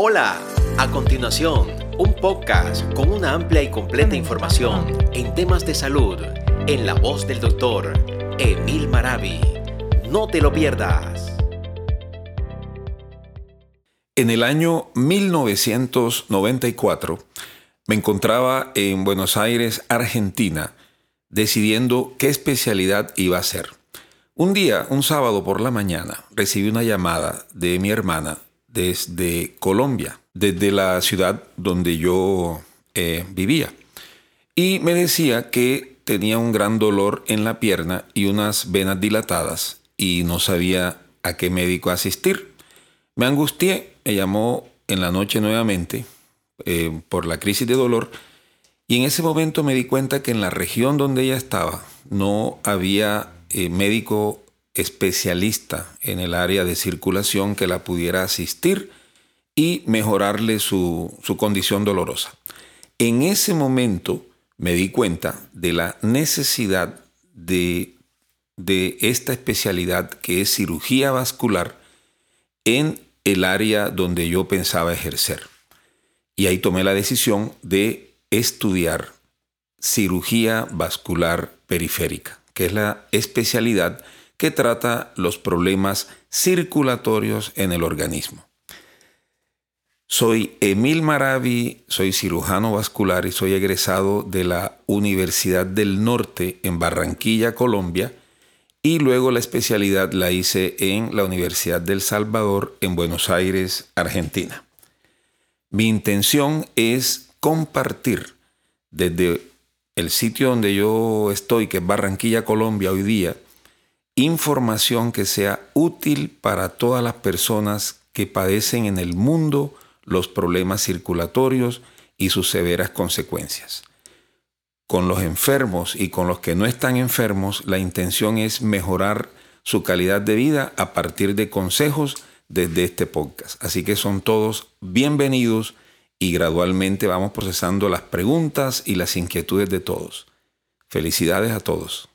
Hola, a continuación, un podcast con una amplia y completa información en temas de salud en la voz del doctor Emil Maravi. No te lo pierdas. En el año 1994 me encontraba en Buenos Aires, Argentina, decidiendo qué especialidad iba a hacer. Un día, un sábado por la mañana, recibí una llamada de mi hermana desde Colombia, desde la ciudad donde yo eh, vivía. Y me decía que tenía un gran dolor en la pierna y unas venas dilatadas y no sabía a qué médico asistir. Me angustié, me llamó en la noche nuevamente eh, por la crisis de dolor y en ese momento me di cuenta que en la región donde ella estaba no había eh, médico especialista en el área de circulación que la pudiera asistir y mejorarle su, condición dolorosa. En ese momento me di cuenta de la necesidad de, de esta especialidad que es cirugía vascular en el área donde yo pensaba ejercer. Y ahí tomé la decisión de estudiar cirugía vascular periférica que es la especialidad que trata los problemas circulatorios en el organismo. Soy Emil Maravi, soy cirujano vascular y soy egresado de la Universidad del Norte en Barranquilla, Colombia, y luego la especialidad la hice en la Universidad del Salvador en Buenos Aires, Argentina. Mi intención es compartir desde el sitio donde yo estoy, que es Barranquilla, Colombia, hoy día, información que sea útil para todas las personas que padecen en el mundo los problemas circulatorios y sus severas consecuencias. Con los enfermos y con los que no están enfermos, la intención es mejorar su calidad de vida a partir de consejos desde este podcast. Así que son todos bienvenidos y gradualmente vamos procesando las preguntas y las inquietudes de todos. Felicidades a todos.